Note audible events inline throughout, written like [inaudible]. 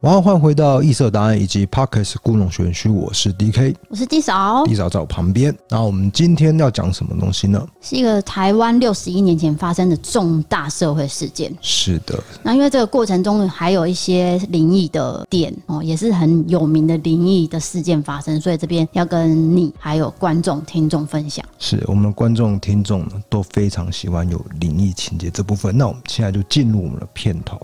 晚上换回到异色答案以及 Podcast 故弄玄虚，我是 DK，我是 D 嫂，D 嫂在我旁边。那我们今天要讲什么东西呢？是一个台湾六十一年前发生的重大社会事件。是的。那因为这个过程中还有一些灵异的点哦，也是很有名的灵异的事件发生，所以这边要跟你还有观众听众分享。是我们的观众听众呢都非常喜欢有灵异情节这部分。那我们现在就进入我们的片头。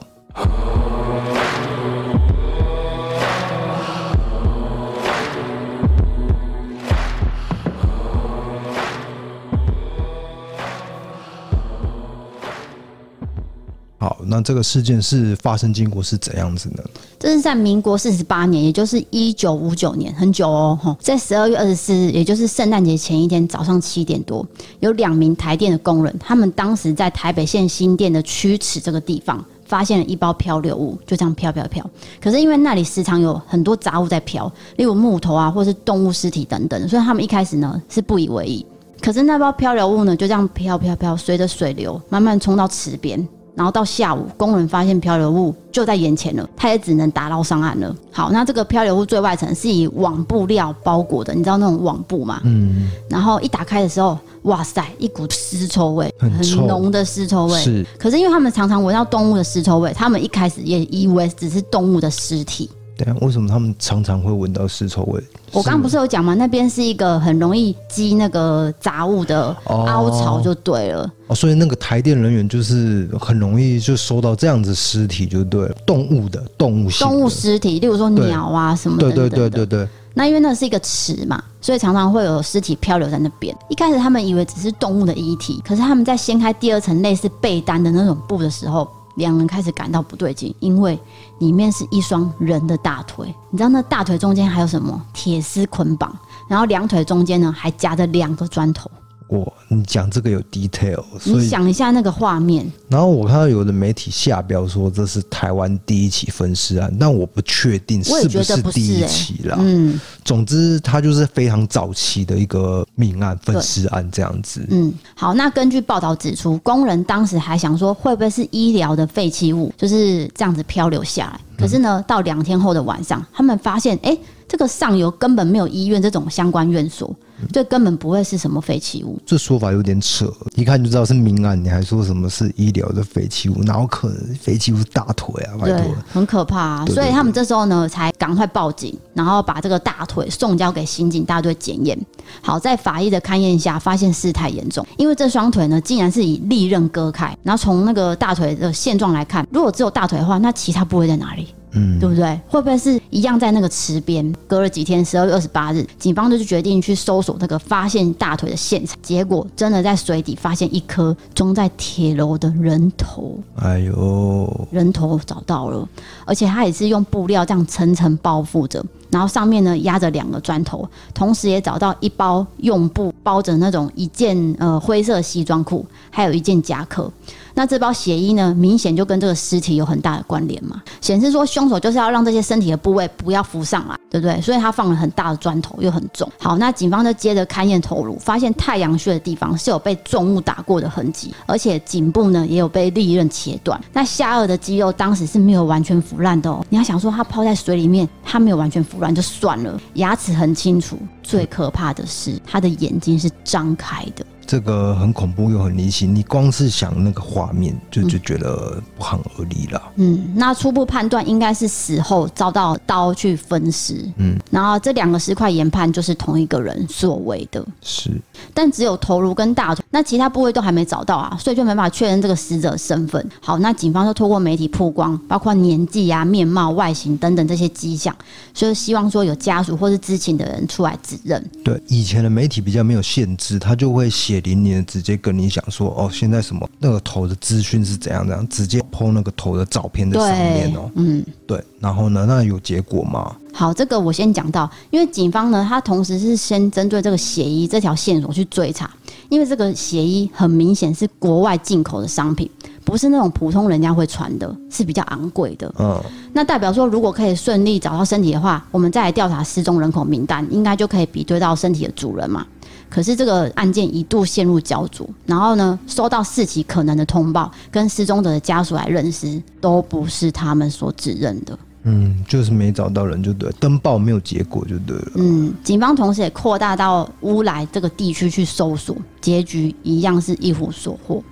好，那这个事件是发生经过是怎样子呢？这是在民国四十八年，也就是一九五九年，很久哦。哈，在十二月二十四日，也就是圣诞节前一天早上七点多，有两名台电的工人，他们当时在台北县新店的曲池这个地方，发现了一包漂流物，就这样飘飘飘。可是因为那里时常有很多杂物在飘，例如木头啊，或是动物尸体等等，所以他们一开始呢是不以为意。可是那包漂流物呢，就这样飘飘飘，随着水流慢慢冲到池边。然后到下午，工人发现漂流物就在眼前了，他也只能打捞上岸了。好，那这个漂流物最外层是以网布料包裹的，你知道那种网布吗？嗯。然后一打开的时候，哇塞，一股尸臭味，很浓的尸臭味。是。可是因为他们常常闻到动物的尸臭味，他们一开始也以为只是动物的尸体。对啊，为什么他们常常会闻到尸臭味？我刚刚不是有讲吗？那边是一个很容易积那个杂物的凹槽，就对了。哦，所以那个台电人员就是很容易就收到这样子尸体，就对了。动物的动物动物尸体，例如说鸟啊什么的。对对对对对。那因为那是一个池嘛，所以常常会有尸体漂流在那边。一开始他们以为只是动物的遗体，可是他们在掀开第二层类似被单的那种布的时候。两人开始感到不对劲，因为里面是一双人的大腿。你知道那大腿中间还有什么？铁丝捆绑，然后两腿中间呢还夹着两个砖头。哇，你讲这个有 detail，你想一下那个画面。然后我看到有的媒体下标说这是台湾第一起分尸案，但我不确定是不是第一起啦。嗯，总之它就是非常早期的一个命案分尸案这样子。嗯，好，那根据报道指出，工人当时还想说会不会是医疗的废弃物，就是这样子漂流下来。可是呢，到两天后的晚上，他们发现，哎、欸，这个上游根本没有医院这种相关院所。这根本不会是什么废弃物，这说法有点扯，一看就知道是命案，你还说什么是医疗的废弃物？哪有可能废弃物是大腿啊？拜托，很可怕所以他们这时候呢，才赶快报警，然后把这个大腿送交给刑警大队检验。好，在法医的勘验下，发现事态严重，因为这双腿呢，竟然是以利刃割开。然后从那个大腿的现状来看，如果只有大腿的话，那其他部位在哪里？嗯，对不对？会不会是一样在那个池边？隔了几天，十二月二十八日，警方就决定去搜索那个发现大腿的现场。结果真的在水底发现一颗装在铁楼的人头。哎呦，人头找到了，而且他也是用布料这样层层包覆着，然后上面呢压着两个砖头，同时也找到一包用布包着那种一件呃灰色西装裤，还有一件夹克。那这包血衣呢，明显就跟这个尸体有很大的关联嘛，显示说凶手就是要让这些身体的部位不要浮上来，对不对？所以他放了很大的砖头，又很重。好，那警方就接着勘验头颅，发现太阳穴的地方是有被重物打过的痕迹，而且颈部呢也有被利刃切断。那下颚的肌肉当时是没有完全腐烂的哦。你要想说他泡在水里面，他没有完全腐烂就算了，牙齿很清楚。最可怕的是他的眼睛是张开的。这个很恐怖又很离奇，你光是想那个画面就就觉得不寒而栗了。嗯，那初步判断应该是死后遭到刀去分尸。嗯，然后这两个尸块研判就是同一个人所为的。是，但只有头颅跟大腿，那其他部位都还没找到啊，所以就没办法确认这个死者身份。好，那警方就透过媒体曝光，包括年纪啊、面貌、外形等等这些迹象，所以希望说有家属或是知情的人出来指认。对，以前的媒体比较没有限制，他就会写。血淋淋的直接跟你讲说哦，现在什么那个头的资讯是怎样怎样，直接 po 那个头的照片在上面哦，嗯，对，然后呢，那有结果吗？好，这个我先讲到，因为警方呢，他同时是先针对这个血衣这条线索去追查，因为这个血衣很明显是国外进口的商品，不是那种普通人家会穿的，是比较昂贵的。嗯，那代表说，如果可以顺利找到身体的话，我们再来调查失踪人口名单，应该就可以比对到身体的主人嘛。可是这个案件一度陷入焦灼，然后呢，收到四起可能的通报，跟失踪者的家属来认识，都不是他们所指认的。嗯，就是没找到人就对，登报没有结果就对了。嗯，警方同时也扩大到乌来这个地区去搜索，结局一样是一无所获。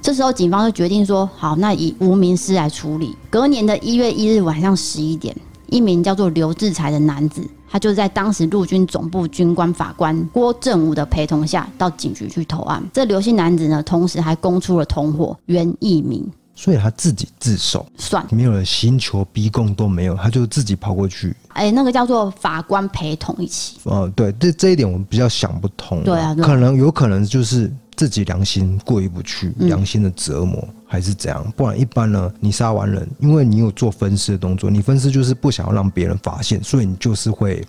这时候警方就决定说，好，那以无名尸来处理。隔年的一月一日晚上十一点，一名叫做刘志才的男子，他就在当时陆军总部军官法官郭正武的陪同下，到警局去投案。这刘姓男子呢，同时还供出了同伙袁义明。所以他自己自首，算没有人刑求逼供都没有，他就自己跑过去。哎、欸，那个叫做法官陪同一起。哦、呃，对，这这一点我们比较想不通。对啊，可能有可能就是自己良心过意不去，良心的折磨、嗯、还是怎样？不然一般呢，你杀完人，因为你有做分尸的动作，你分尸就是不想要让别人发现，所以你就是会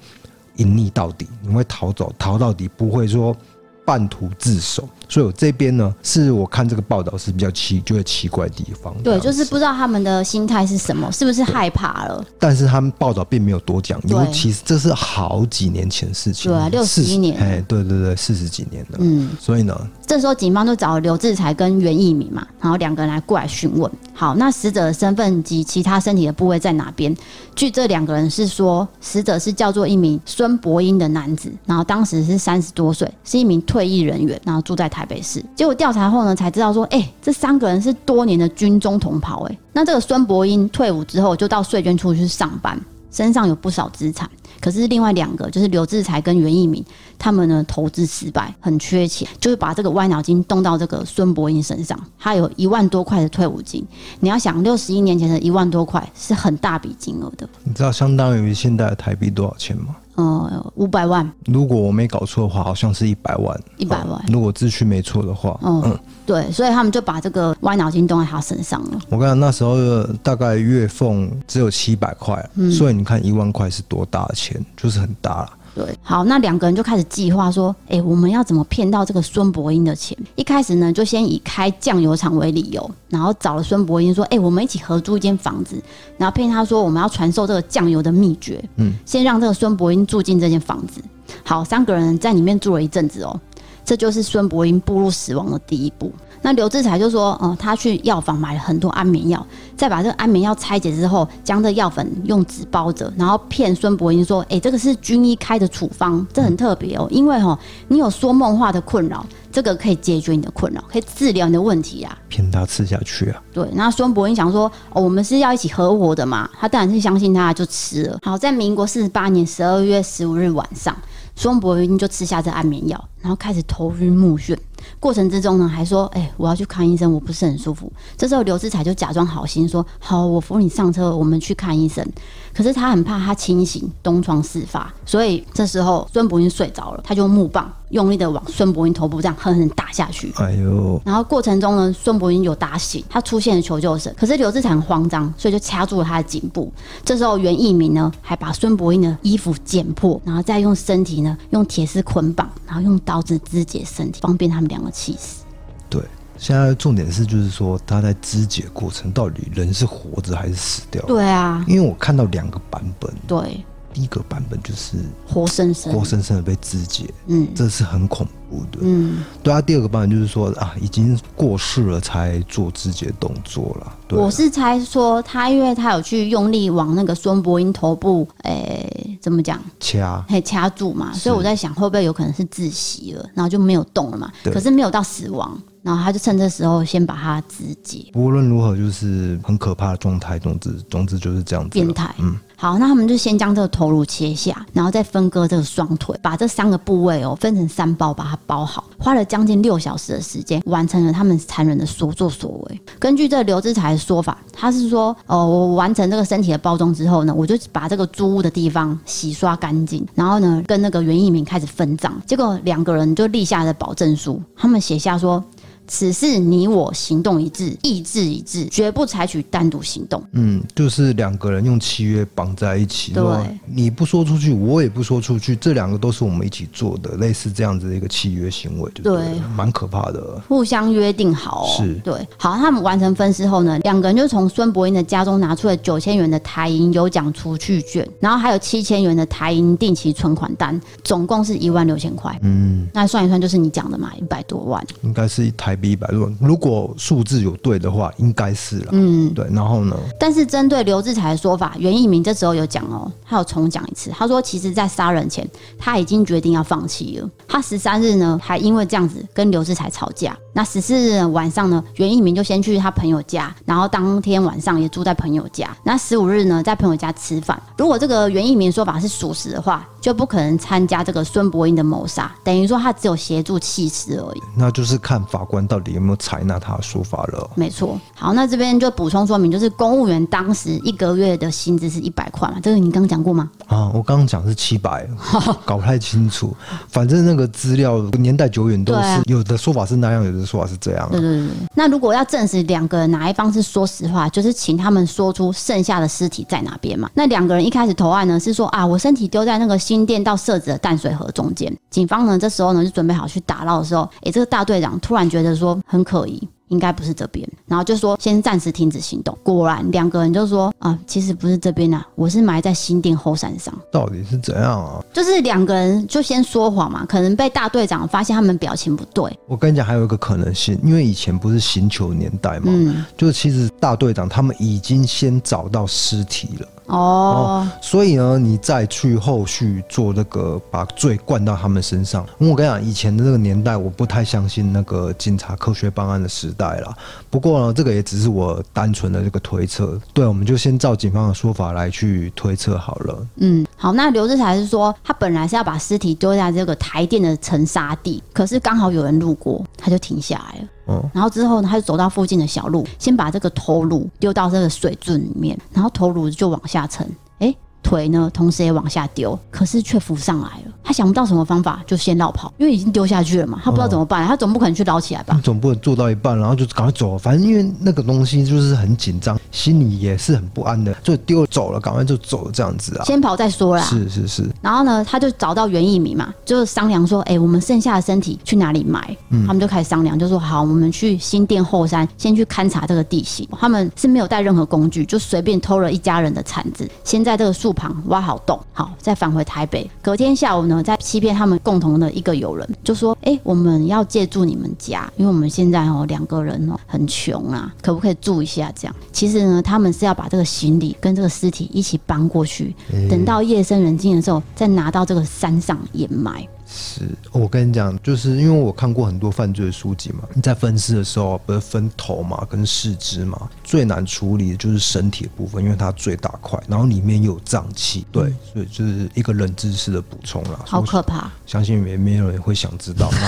隐匿到底，你会逃走，逃到底，不会说半途自首。所以我这边呢，是我看这个报道是比较奇，觉得奇怪的地方。对，就是不知道他们的心态是什么，是不是害怕了？但是他们报道并没有多讲，尤其是这是好几年前的事情，对啊，六十一年，哎，对对对，四十几年了。嗯，所以呢，这时候警方就找了刘志才跟袁义明嘛，然后两个人来过来询问。好，那死者的身份及其他身体的部位在哪边？据这两个人是说，死者是叫做一名孙伯英的男子，然后当时是三十多岁，是一名退役人员，然后住在台。台北市，结果调查后呢，才知道说，哎、这三个人是多年的军中同袍，哎，那这个孙伯英退伍之后就到税捐处去上班，身上有不少资产。可是另外两个就是刘志才跟袁义明，他们呢投资失败，很缺钱，就是把这个歪脑筋动到这个孙伯英身上，他有一万多块的退伍金。你要想，六十一年前的一万多块是很大笔金额的。你知道相当于现在的台币多少钱吗？呃，五百万。如果我没搞错的话，好像是一百万。一百万。如果资讯没错的话，嗯，嗯对，所以他们就把这个歪脑筋动在他身上了。我看那时候大概月俸只有七百块，嗯，所以你看一万块是多大的钱，就是很大了。对，好，那两个人就开始计划说，哎、欸，我们要怎么骗到这个孙伯英的钱？一开始呢，就先以开酱油厂为理由，然后找了孙伯英说，哎、欸，我们一起合租一间房子，然后骗他说我们要传授这个酱油的秘诀，嗯，先让这个孙伯英住进这间房子。好，三个人在里面住了一阵子哦，这就是孙伯英步入死亡的第一步。那刘志才就说，哦、呃，他去药房买了很多安眠药，再把这个安眠药拆解之后，将这药粉用纸包着，然后骗孙伯英说，哎、欸，这个是军医开的处方，这很特别哦，因为哈、哦，你有说梦话的困扰，这个可以解决你的困扰，可以治疗你的问题啊。骗他吃下去啊？对。那孙伯英想说，哦，我们是要一起合伙的嘛，他当然是相信他，就吃了。好，在民国四十八年十二月十五日晚上，孙伯英就吃下这安眠药，然后开始头晕目眩。过程之中呢，还说：“哎、欸，我要去看医生，我不是很舒服。”这时候刘志才就假装好心说：“好，我扶你上车，我们去看医生。”可是他很怕他清醒，东窗事发，所以这时候孙伯英睡着了，他就木棒用力的往孙伯英头部这样狠狠打下去。哎呦！然后过程中呢，孙伯英有打醒，他出现了求救声，可是刘志才很慌张，所以就掐住了他的颈部。这时候袁义明呢，还把孙伯英的衣服剪破，然后再用身体呢用铁丝捆绑，然后用刀子肢解身体，方便他们两个气死。对。现在重点是，就是说他在肢解过程，到底人是活着还是死掉？对啊，因为我看到两个版本。对，第一个版本就是活生生、活生生的被肢解，嗯，这是很恐怖的，嗯。对啊，第二个版本就是说啊，已经过世了才做肢解动作了。我是猜说他，因为他有去用力往那个孙伯英头部，诶、欸，怎么讲？掐，嘿，掐住嘛。所以我在想，会不会有可能是窒息了，然后就没有动了嘛？可是没有到死亡。然后他就趁这时候先把他肢解。无论如何，就是很可怕的状态。总之，总之就是这样子。变态。嗯。好，那他们就先将这个头颅切下，然后再分割这个双腿，把这三个部位哦分成三包，把它包好，花了将近六小时的时间，完成了他们残忍的所作所为。根据这刘志才的说法，他是说，哦，我完成这个身体的包装之后呢，我就把这个租屋的地方洗刷干净，然后呢，跟那个袁义明开始分账。结果两个人就立下了保证书，他们写下说。此事你我行动一致，意志一致，绝不采取单独行动。嗯，就是两个人用契约绑在一起。对，你不说出去，我也不说出去，这两个都是我们一起做的，类似这样子的一个契约行为，对，蛮可怕的。互相约定好，是对。好，他们完成分尸后呢，两个人就从孙伯英的家中拿出了九千元的台银有奖储蓄券，然后还有七千元的台银定期存款单，总共是一万六千块。嗯，那算一算就是你讲的嘛，一百多万，应该是一台。比一百论。如果数字有对的话，应该是了。嗯，对。然后呢？但是针对刘志才的说法，袁一鸣这时候有讲哦，他有重讲一次。他说，其实在杀人前，他已经决定要放弃了。他十三日呢，还因为这样子跟刘志才吵架。那十四日晚上呢，袁一鸣就先去他朋友家，然后当天晚上也住在朋友家。那十五日呢，在朋友家吃饭。如果这个袁一鸣说法是属实的话，就不可能参加这个孙伯英的谋杀，等于说他只有协助弃尸而已。那就是看法官到底有没有采纳他的说法了。没错。好，那这边就补充说明，就是公务员当时一个月的薪资是一百块嘛？这个你刚刚讲过吗？啊，我刚刚讲是七百，[laughs] 搞不太清楚。反正那个资料年代久远，都是、啊、有的说法是那样，有的。说法是这样，对对对。那如果要证实两个人哪一方是说实话，就是请他们说出剩下的尸体在哪边嘛。那两个人一开始投案呢，是说啊，我身体丢在那个新店到社子的淡水河中间。警方呢，这时候呢就准备好去打捞的时候，哎、欸，这个大队长突然觉得说很可疑。应该不是这边，然后就说先暂时停止行动。果然，两个人就说啊，其实不是这边啊，我是埋在新店后山上。到底是怎样啊？就是两个人就先说谎嘛，可能被大队长发现他们表情不对。我跟你讲，还有一个可能性，因为以前不是刑求年代嘛，嗯，就是其实大队长他们已经先找到尸体了。哦，所以呢，你再去后续做那个把罪灌到他们身上。因为我跟你讲，以前的那个年代，我不太相信那个警察科学办案的时代了。不过呢，这个也只是我单纯的这个推测。对，我们就先照警方的说法来去推测好了。嗯，好，那刘志才是说，他本来是要把尸体丢在这个台电的沉沙地，可是刚好有人路过，他就停下来了。然后之后呢，他就走到附近的小路，先把这个头颅丢到这个水樽里面，然后头颅就往下沉，哎，腿呢，同时也往下丢，可是却浮上来了。他想不到什么方法，就先绕跑，因为已经丢下去了嘛，他不知道怎么办，他总不可能去捞起来吧？你总不能做到一半，然后就赶快走，反正因为那个东西就是很紧张，心里也是很不安的，就丢走了，赶快就走了这样子啊。先跑再说啦。是是是。然后呢，他就找到袁义民嘛，就商量说，哎，我们剩下的身体去哪里埋？嗯，他们就开始商量，就说好，我们去新店后山，先去勘察这个地形。他们是没有带任何工具，就随便偷了一家人的铲子，先在这个树路旁挖好洞，好，再返回台北。隔天下午呢。再欺骗他们共同的一个友人，就说：“哎、我们要借住你们家，因为我们现在哦两个人哦很穷啊，可不可以住一下？这样其实呢，他们是要把这个行李跟这个尸体一起搬过去，等到夜深人静的时候，再拿到这个山上掩埋。”是，我跟你讲，就是因为我看过很多犯罪的书籍嘛，你在分尸的时候不是分头嘛，跟四肢嘛，最难处理的就是身体的部分，因为它最大块，然后里面又有脏器，对，嗯、所以就是一个冷知识的补充啦。好可怕，相信没没有人会想知道。[laughs]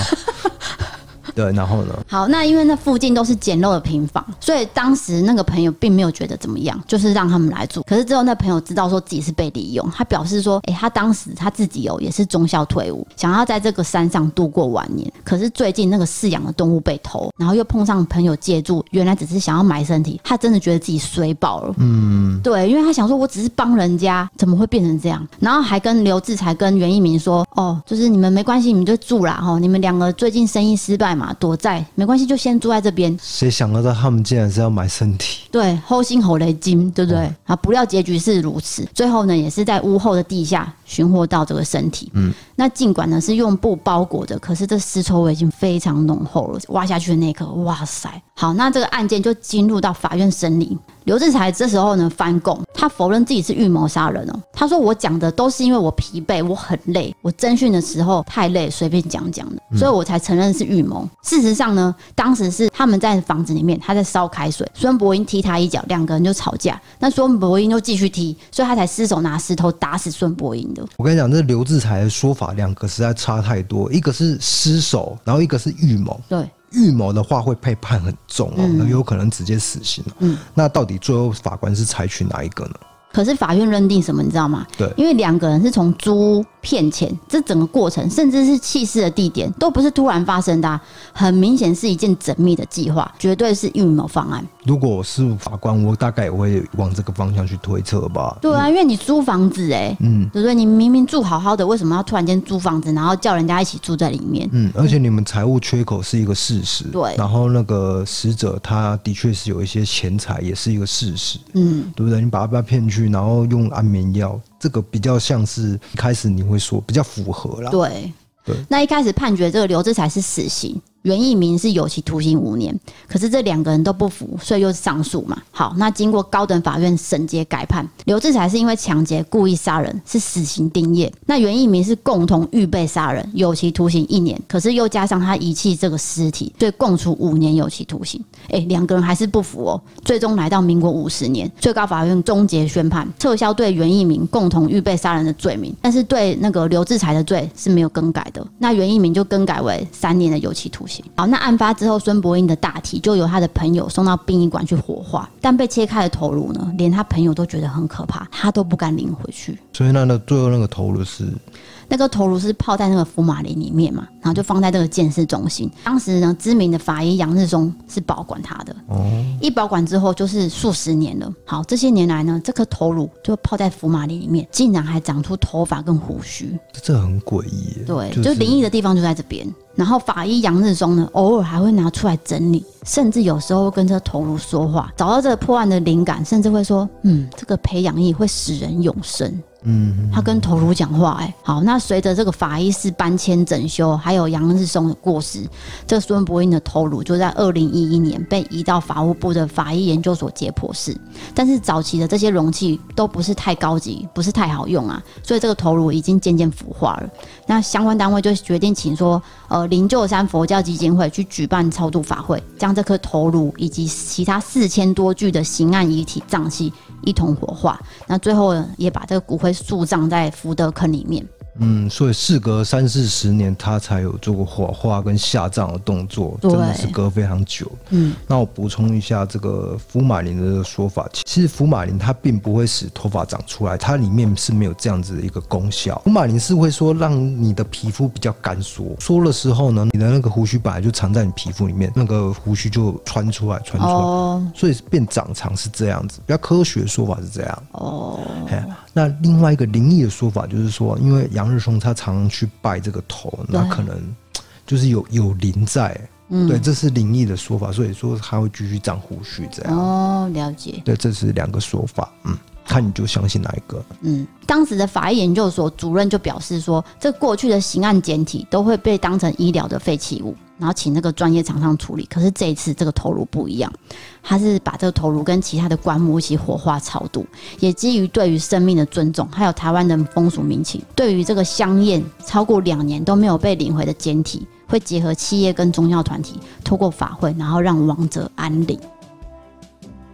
对，然后呢？好，那因为那附近都是简陋的平房，所以当时那个朋友并没有觉得怎么样，就是让他们来住。可是之后那朋友知道说自己是被利用，他表示说：“哎，他当时他自己哦也是中校退伍，想要在这个山上度过晚年。可是最近那个饲养的动物被偷，然后又碰上朋友借住，原来只是想要埋身体。他真的觉得自己衰爆了。嗯，对，因为他想说，我只是帮人家，怎么会变成这样？然后还跟刘志才跟袁一鸣说：哦，就是你们没关系，你们就住啦。哈，你们两个最近生意失败嘛。”躲在没关系，就先住在这边。谁想得到他们竟然是要买身体？对，后心吼雷金，对不对？啊、嗯，不料结局是如此。最后呢，也是在屋后的地下寻获到这个身体。嗯，那尽管呢是用布包裹着，可是这尸臭味已经非常浓厚了。挖下去的那一刻，哇塞！好，那这个案件就进入到法院审理。刘志才这时候呢翻供，他否认自己是预谋杀人哦。他说：“我讲的都是因为我疲惫，我很累，我侦讯的时候太累，随便讲讲的，所以我才承认是预谋。事实上呢，当时是他们在房子里面，他在烧开水，孙伯英踢他一脚，两个人就吵架。那孙伯英就继续踢，所以他才失手拿石头打死孙伯英的。我跟你讲，这刘志才的说法两个实在差太多，一个是失手，然后一个是预谋。对。预谋的话会被判很重哦，那有可能直接死刑。嗯，那到底最后法官是采取哪一个呢？可是法院认定什么，你知道吗？对，因为两个人是从租骗钱，这整个过程，甚至是弃尸的地点，都不是突然发生的，啊，很明显是一件缜密的计划，绝对是预谋方案。如果我是法官，我大概也会往这个方向去推测吧。对啊，因为你租房子，哎，嗯，对不对？你明明住好好的，为什么要突然间租房子，然后叫人家一起住在里面？嗯，而且你们财务缺口是一个事实，对。然后那个死者他的确是有一些钱财，也是一个事实，嗯，对不对？你把他骗去，然后用安眠药，这个比较像是一开始你会说比较符合啦。对对。那一开始判决这个刘志才是死刑。袁义民是有期徒刑五年，可是这两个人都不服，所以又上诉嘛。好，那经过高等法院审结改判，刘志才是因为抢劫、故意杀人是死刑定谳，那袁义民是共同预备杀人，有期徒刑一年，可是又加上他遗弃这个尸体，所以共处五年有期徒刑。哎，两个人还是不服哦，最终来到民国五十年，最高法院终结宣判，撤销对袁义民共同预备杀人的罪名，但是对那个刘志才的罪是没有更改的。那袁义民就更改为三年的有期徒刑。好，那案发之后，孙伯英的大体就由他的朋友送到殡仪馆去火化，但被切开的头颅呢，连他朋友都觉得很可怕，他都不敢领回去。所以那那最后那个头颅是。那个头颅是泡在那个福马林里面嘛，然后就放在这个鉴识中心。当时呢，知名的法医杨日松是保管他的。哦。一保管之后就是数十年了。好，这些年来呢，这颗头颅就泡在福马林里面，竟然还长出头发跟胡须。这很诡异。对，就是、就灵异的地方就在这边。然后法医杨日松呢，偶尔还会拿出来整理，甚至有时候会跟这个头颅说话。找到这个破案的灵感，甚至会说：“嗯，这个培养液会使人永生。”嗯，他跟头颅讲话，哎，好，那随着这个法医室搬迁整修，还有杨日松的过世，这孙伯英的头颅就在二零一一年被移到法务部的法医研究所解剖室。但是早期的这些容器都不是太高级，不是太好用啊，所以这个头颅已经渐渐腐化了。那相关单位就决定请说，呃，灵鹫山佛教基金会去举办超度法会，将这颗头颅以及其他四千多具的刑案遗体脏器一同火化。那最后也把这个骨灰。树葬在福德坑里面。嗯，所以事隔三四十年，他才有做过火化跟下葬的动作，真的是隔非常久。嗯，那我补充一下这个福马林的说法，其实福马林它并不会使头发长出来，它里面是没有这样子的一个功效。福马林是会说让你的皮肤比较干缩，缩的时候呢，你的那个胡须本来就藏在你皮肤里面，那个胡须就穿出来，穿出来，哦、所以变长长是这样子。比较科学的说法是这样。哦，那另外一个灵异的说法就是说，因为杨日松他常常去拜这个头，那可能就是有有灵在，嗯，对，这是灵异的说法，所以说他会继续长胡须这样。哦，了解。对，这是两个说法，嗯，看你就相信哪一个。嗯，当时的法医研究所主任就表示说，这过去的刑案简体都会被当成医疗的废弃物。然后请那个专业厂商处理，可是这一次这个头颅不一样，他是把这个头颅跟其他的棺木一起火化超度，也基于对于生命的尊重，还有台湾的风俗民情，对于这个香艳超过两年都没有被领回的检体，会结合企业跟宗教团体，透过法会，然后让亡者安宁。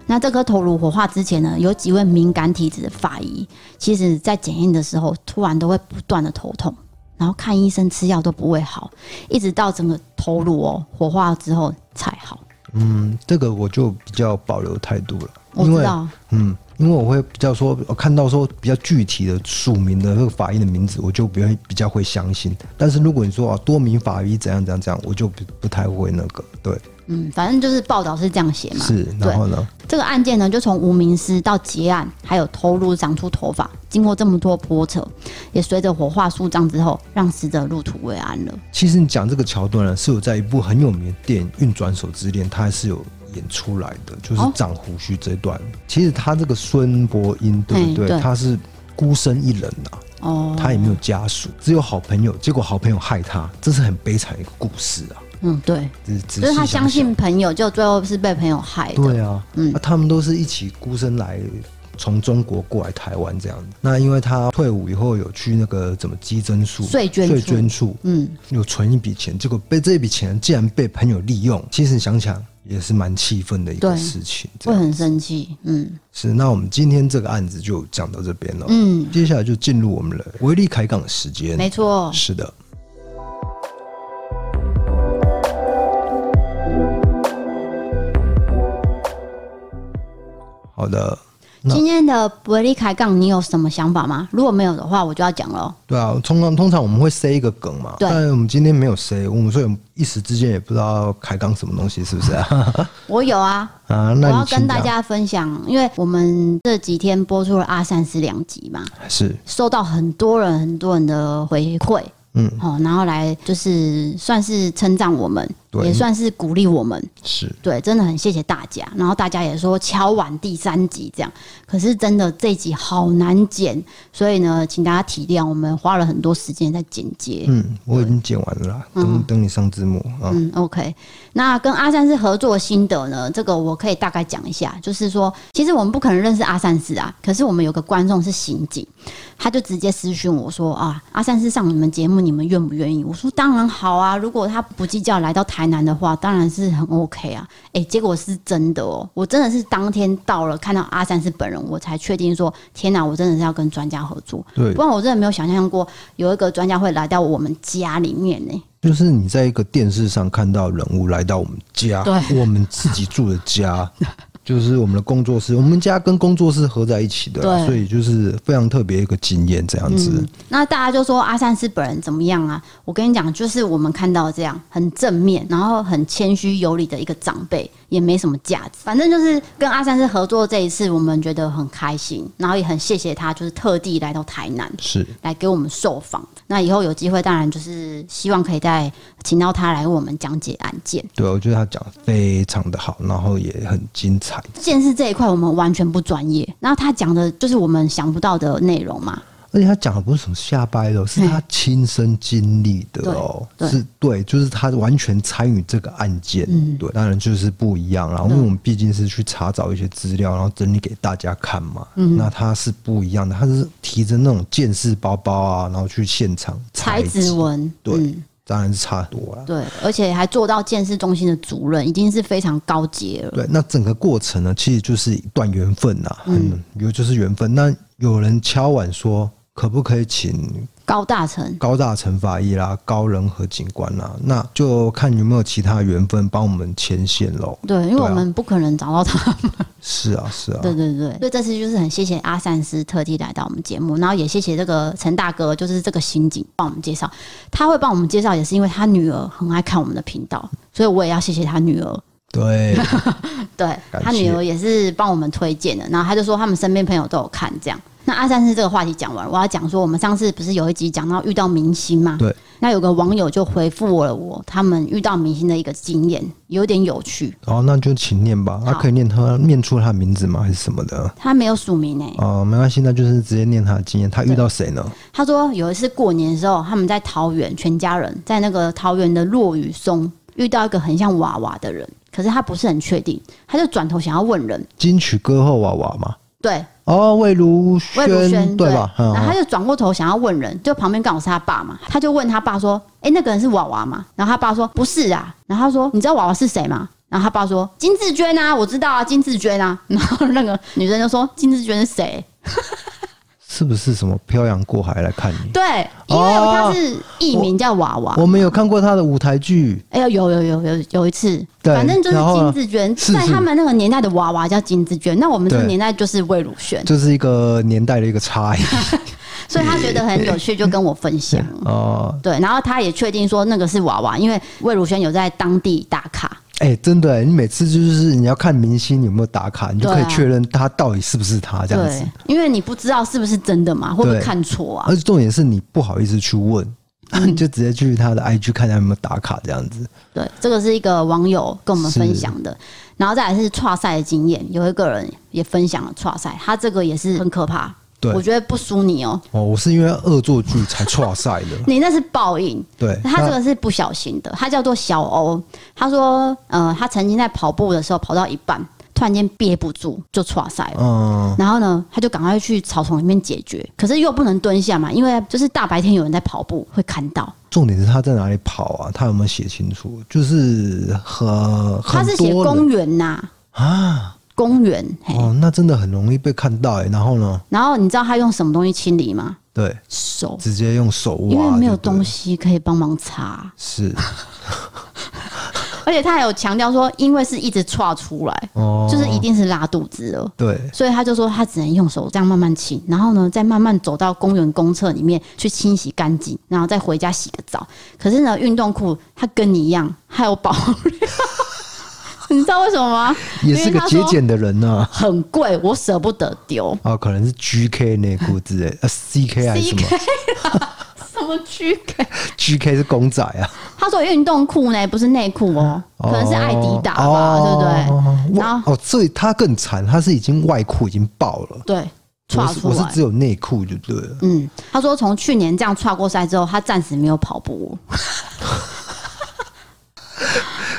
那这颗头颅火化之前呢，有几位敏感体质的法医，其实在检验的时候，突然都会不断的头痛。然后看医生吃药都不会好，一直到整个头颅哦火化之后才好。嗯，这个我就比较保留态度了。我知道。嗯，因为我会比较说，我看到说比较具体的署名的那个法医的名字，我就比较比较会相信。但是如果你说啊多名法医怎样怎样怎样，我就不不太会那个对。嗯，反正就是报道是这样写嘛。是，然后呢？这个案件呢，就从无名尸到结案，还有头颅长出头发，经过这么多波折，也随着火化树葬之后，让死者入土为安了。其实你讲这个桥段呢，是有在一部很有名的电影《运转手之恋》，它还是有演出来的，就是长胡须这一段。哦、其实他这个孙伯英，对不对？对他是孤身一人呐、啊，哦，他也没有家属，只有好朋友，结果好朋友害他，这是很悲惨的一个故事啊。嗯，对，就是他相信朋友，就最后是被朋友害的。对啊，嗯，那他们都是一起孤身来从中国过来台湾这样子。那因为他退伍以后有去那个怎么基征处、税捐税捐处，嗯，有存一笔钱，结果被这笔钱竟然被朋友利用。其实想想也是蛮气愤的一个事情，会很生气。嗯，是。那我们今天这个案子就讲到这边了。嗯，接下来就进入我们的威力开港的时间。没错，是的。好的，今天的伯利开杠，你有什么想法吗？如果没有的话，我就要讲了。对啊，通常通常我们会塞一个梗嘛，对但我们今天没有塞，我们所以一时之间也不知道开杠什么东西，是不是啊？[laughs] 我有啊，[laughs] 啊，那我要跟大家分享，因为我们这几天播出了阿三师两集嘛，是收到很多人很多人的回馈。嗯，好，然后来就是算是称赞我们，也算是鼓励我们。是对，真的很谢谢大家。然后大家也说敲完第三集这样，可是真的这一集好难剪，所以呢，请大家体谅，我们花了很多时间在剪接。嗯，我已经剪完了啦，等、嗯、等你上字幕啊。嗯，OK。那跟阿三师合作心得呢？这个我可以大概讲一下，就是说，其实我们不可能认识阿三师啊，可是我们有个观众是刑警，他就直接私讯我说啊，阿三师上你们节目，你们愿不愿意？我说当然好啊，如果他不计较来到台南的话，当然是很 OK 啊。哎、欸，结果是真的哦，我真的是当天到了看到阿三是本人，我才确定说，天哪，我真的是要跟专家合作。对，不然我真的没有想象过有一个专家会来到我们家里面呢。就是你在一个电视上看到人物来到我们家，对，我们自己住的家。[laughs] 就是我们的工作室，我们家跟工作室合在一起的，所以就是非常特别一个经验这样子。嗯，那大家就说阿善师本人怎么样啊？我跟你讲，就是我们看到这样很正面，然后很谦虚有礼的一个长辈，也没什么架子。反正就是跟阿善师合作这一次，我们觉得很开心，然后也很谢谢他，就是特地来到台南，是来给我们受访。那以后有机会，当然就是希望可以再请到他来为我们讲解案件。对，我觉得他讲的非常的好，然后也很精彩。鉴识这一块我们完全不专业，然后他讲的就是我们想不到的内容嘛。而且他讲的不是什么瞎掰的，是他亲身经历的哦，是对，就是他完全参与这个案件。嗯，对，当然就是不一样。然后因为我们毕竟是去查找一些资料，然后整理给大家看嘛。嗯，那他是不一样的，他是提着那种鉴识包包啊，然后去现场采指纹。对。嗯当然是差很多了，对，而且还做到建设中心的主任，已经是非常高阶了。对，那整个过程呢，其实就是一段缘分呐，嗯，有就是缘分。那有人敲碗说，可不可以请？高大成、高大成法医啦，高人和警官啦，那就看有没有其他缘分帮我们牵线喽。对，因为我们不可能找到他们。[laughs] 是啊，是啊。对对对，所以这次就是很谢谢阿善师特地来到我们节目，然后也谢谢这个陈大哥，就是这个刑警帮我们介绍。他会帮我们介绍，也是因为他女儿很爱看我们的频道，所以我也要谢谢他女儿。对，[laughs] 对，他女儿也是帮我们推荐的，然后他就说他们身边朋友都有看这样。那阿三是这个话题讲完，我要讲说，我们上次不是有一集讲到遇到明星吗？对。那有个网友就回复了我，他们遇到明星的一个经验，有点有趣。哦，那就请念吧。他可以念他念出他的名字吗？还是什么的？他没有署名诶、欸。哦，没关系，那就是直接念他的经验。他遇到谁呢？他说有一次过年的时候，他们在桃园，全家人在那个桃园的落雨松遇到一个很像娃娃的人，可是他不是很确定，他就转头想要问人。金曲歌后娃娃嘛？对。哦，魏如萱，魏如萱对吧？然后他就转过头想要问人，就旁边刚好是他爸嘛，他就问他爸说：“哎，那个人是娃娃吗？”然后他爸说：“不是啊。”然后他说：“你知道娃娃是谁吗？”然后他爸说：“金志娟啊，我知道啊，金志娟啊。”然后那个女生就说：“金志娟是谁？”是不是什么漂洋过海来看你？对，因为他是艺名叫娃娃。我们有看过他的舞台剧。哎呀，有有有有有一次，反正就是金志娟，在他们那个年代的娃娃叫金志娟，那我们这个年代就是魏如萱，就是一个年代的一个差异。[laughs] 所以他觉得很有趣，就跟我分享。[laughs] 哦，对，然后他也确定说那个是娃娃，因为魏如萱有在当地打卡。哎、欸，真的，你每次就是你要看明星有没有打卡，你就可以确认他到底是不是他这样子。因为你不知道是不是真的嘛，会不会看错啊？而且重点是你不好意思去问，嗯、[laughs] 你就直接去他的 IG 看他有没有打卡这样子。对，这个是一个网友跟我们分享的，然后再来是跨赛的经验，有一个人也分享了跨赛，他这个也是很可怕。对，我觉得不输你哦。哦，我是因为恶作剧才剉赛的。[laughs] 你那是报应。对，他这个是不小心的。他叫做小欧。他说，呃，他曾经在跑步的时候跑到一半，突然间憋不住就剉赛了。嗯。然后呢，他就赶快去草丛里面解决。可是又不能蹲下嘛，因为就是大白天有人在跑步会看到。重点是他在哪里跑啊？他有没有写清楚？就是和他是写公园呐啊。公园哦，那真的很容易被看到哎。然后呢？然后你知道他用什么东西清理吗？对，手直接用手挖，因为没有东西可以帮忙擦。是，[laughs] 而且他还有强调说，因为是一直剉出来，哦，就是一定是拉肚子了。对，所以他就说他只能用手这样慢慢清，然后呢，再慢慢走到公园公厕里面去清洗干净，然后再回家洗个澡。可是呢，运动裤他跟你一样，还有保留。你知道为什么吗？[laughs] 也是个节俭的人呢、啊。[laughs] 很贵，我舍不得丢。哦，可能是 GK 内裤之类，呃，CK 还是什么？[laughs] 什么 GK？GK 是公仔啊。他说运动裤呢，不是内裤哦，可能是爱迪达吧，哦、对不对？然后哦，这他更惨，他是已经外裤已经爆了。对，我是我是只有内裤就对了。嗯，他说从去年这样跨过赛之后，他暂时没有跑步。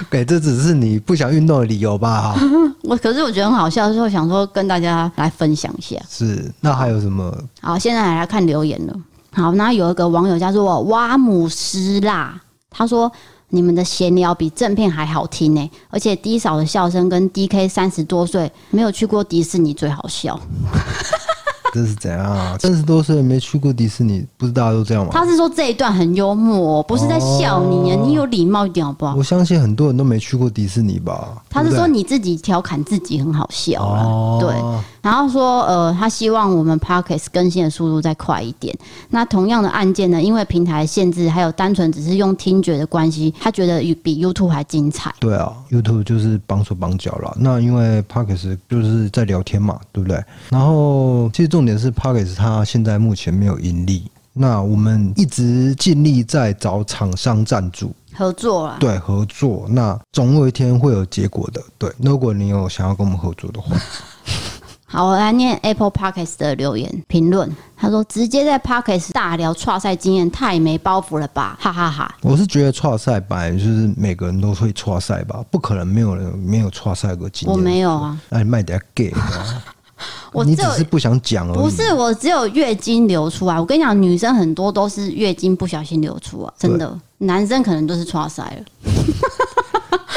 [laughs] 给、欸、这只是你不想运动的理由吧？[laughs] 我可是我觉得很好笑，就想说跟大家来分享一下。是，那还有什么？好，好现在来，来看留言了。好，那有一个网友叫做瓦姆斯啦。他说：“你们的闲聊比正片还好听呢，而且低嫂的笑声跟 DK 三十多岁没有去过迪士尼最好笑。[laughs] ”这是怎样啊？三十多岁没去过迪士尼，不是大家都这样吗？他是说这一段很幽默，不是在笑你，哦、你有礼貌一点好不好？我相信很多人都没去过迪士尼吧？他是说你自己调侃自己很好笑啊，哦、对。然后说，呃，他希望我们 Podcast 更新的速度再快一点。那同样的案件呢，因为平台限制，还有单纯只是用听觉的关系，他觉得比 YouTube 还精彩。对啊，YouTube 就是绑手绑脚了。那因为 Podcast 就是在聊天嘛，对不对？然后其实重点是 Podcast 它现在目前没有盈利。那我们一直尽力在找厂商赞助合作啦。对，合作。那总有一天会有结果的。对，如果你有想要跟我们合作的话。[laughs] 好，我来念 Apple Podcast 的留言评论。他说：“直接在 Podcast 大聊跨赛经验，太没包袱了吧！”哈哈哈。我是觉得跨赛本来就是每个人都会跨赛吧，不可能没有人没有跨赛过经验。我没有啊，哎，卖点 gay [laughs] 我只是不想讲而已。不是，我只有月经流出来。我跟你讲，女生很多都是月经不小心流出啊，真的。男生可能都是剉赛了。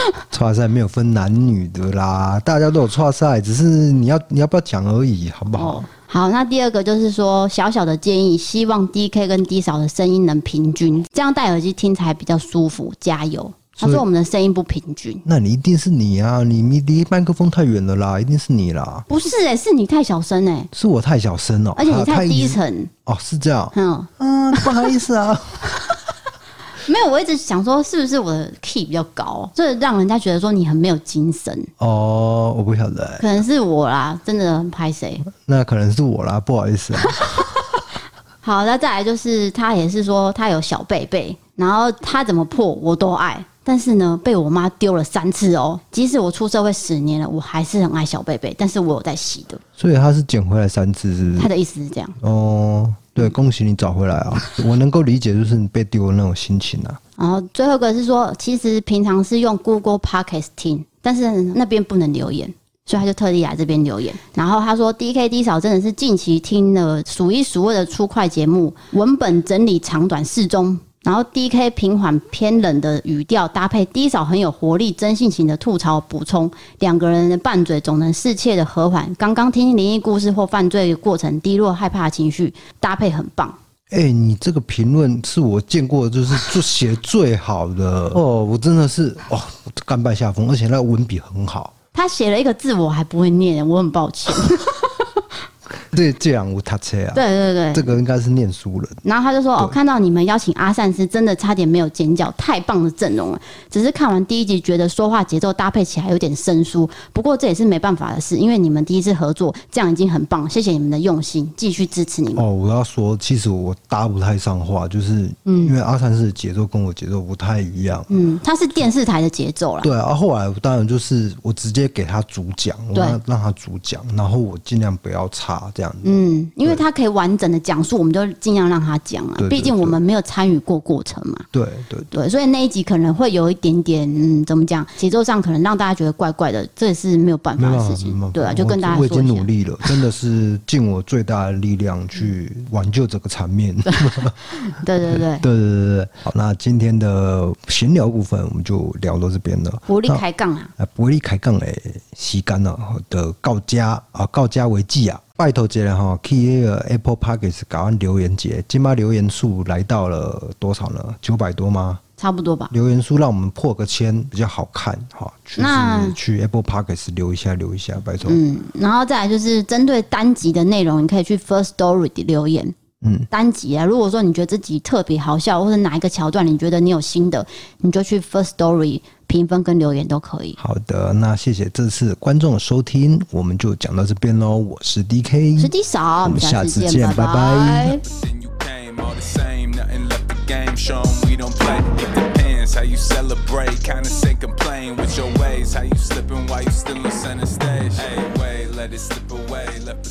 [laughs] 剉赛没有分男女的啦，大家都有剉赛，只是你要你要不要讲而已，好不好？哦，好，那第二个就是说，小小的建议，希望 DK 跟 D 嫂的声音能平均，这样戴耳机听起来比较舒服。加油！他说我们的声音不平均，那你一定是你啊，你你离麦克风太远了啦，一定是你啦。不是哎、欸，是你太小声哎、欸，是我太小声哦，而且你太低沉哦，是这样。嗯嗯，不好意思啊。[laughs] 没有，我一直想说是不是我的 key 比较高，所以让人家觉得说你很没有精神。哦，我不晓得，可能是我啦，真的很拍谁？那可能是我啦，不好意思啊。[laughs] 好，那再来就是他也是说他有小贝贝，然后他怎么破我都爱，但是呢被我妈丢了三次哦。即使我出社会十年了，我还是很爱小贝贝，但是我有在洗的。所以他是捡回来三次，是不是？他的意思是这样。哦。对，恭喜你找回来啊！[laughs] 我能够理解，就是你被丢的那种心情啊。然后最后一个是说，其实平常是用 Google Podcast 听，但是那边不能留言，所以他就特地来这边留言。然后他说，D K D 嫂真的是近期听了数一数二的出快节目，文本整理长短适中。然后 D K 平缓偏冷的语调搭配低少很有活力、真性情的吐槽补充，两个人的拌嘴总能适切的和缓。刚刚听灵异故事或犯罪过程低落害怕的情绪搭配很棒。哎、欸，你这个评论是我见过就是 [laughs] 就写最好的哦，我真的是哦甘拜下风，而且那个文笔很好。他写了一个字我还不会念，我很抱歉。[laughs] 对，这样我他车啊！对对对，这个应该是念书人。然后他就说：“哦，看到你们邀请阿善师，真的差点没有尖叫，太棒的阵容了。只是看完第一集，觉得说话节奏搭配起来有点生疏。不过这也是没办法的事，因为你们第一次合作，这样已经很棒。谢谢你们的用心，继续支持你们。”哦，我要说，其实我搭不太上话，就是因为阿善师的节奏跟我节奏不太一样。嗯，他是电视台的节奏了。对啊，后来当然就是我直接给他主讲，我让让他主讲，然后我尽量不要插这样子。嗯。因为他可以完整的讲述，我们就尽量让他讲啊。毕竟我们没有参与过过程嘛。对对对，所以那一集可能会有一点点，嗯，怎么讲？节奏上可能让大家觉得怪怪的，这也是没有办法的事情。对啊，就跟大家说，我已经努力了，真的是尽我最大的力量去挽救这个场面。对对对对 [laughs] 对对对。好，那今天的闲聊部分我们就聊到这边了。伯利开杠啊！啊，伯利开杠诶，吸干了的告家啊，告家为记啊。拜托一下哈，去那个 Apple Podcast 搞完留言节，今巴留言数来到了多少呢？九百多吗？差不多吧。留言数让我们破个千比较好看哈。那去 Apple Podcast 留一下，留一下，拜托。嗯，然后再来就是针对单集的内容，你可以去 First Story 留言。嗯，单集啊，如果说你觉得自己特别好笑，或者哪一个桥段你觉得你有新的，你就去 First Story 评分跟留言都可以。好的，那谢谢这次观众的收听，我们就讲到这边喽。我是 DK，是 D 嫂，我们下次见，拜拜。拜拜。show them we don't play. It depends how you celebrate, kinda say complain with your ways. How you slipping while you still on center stage. Hey, wait, let it slip away, left the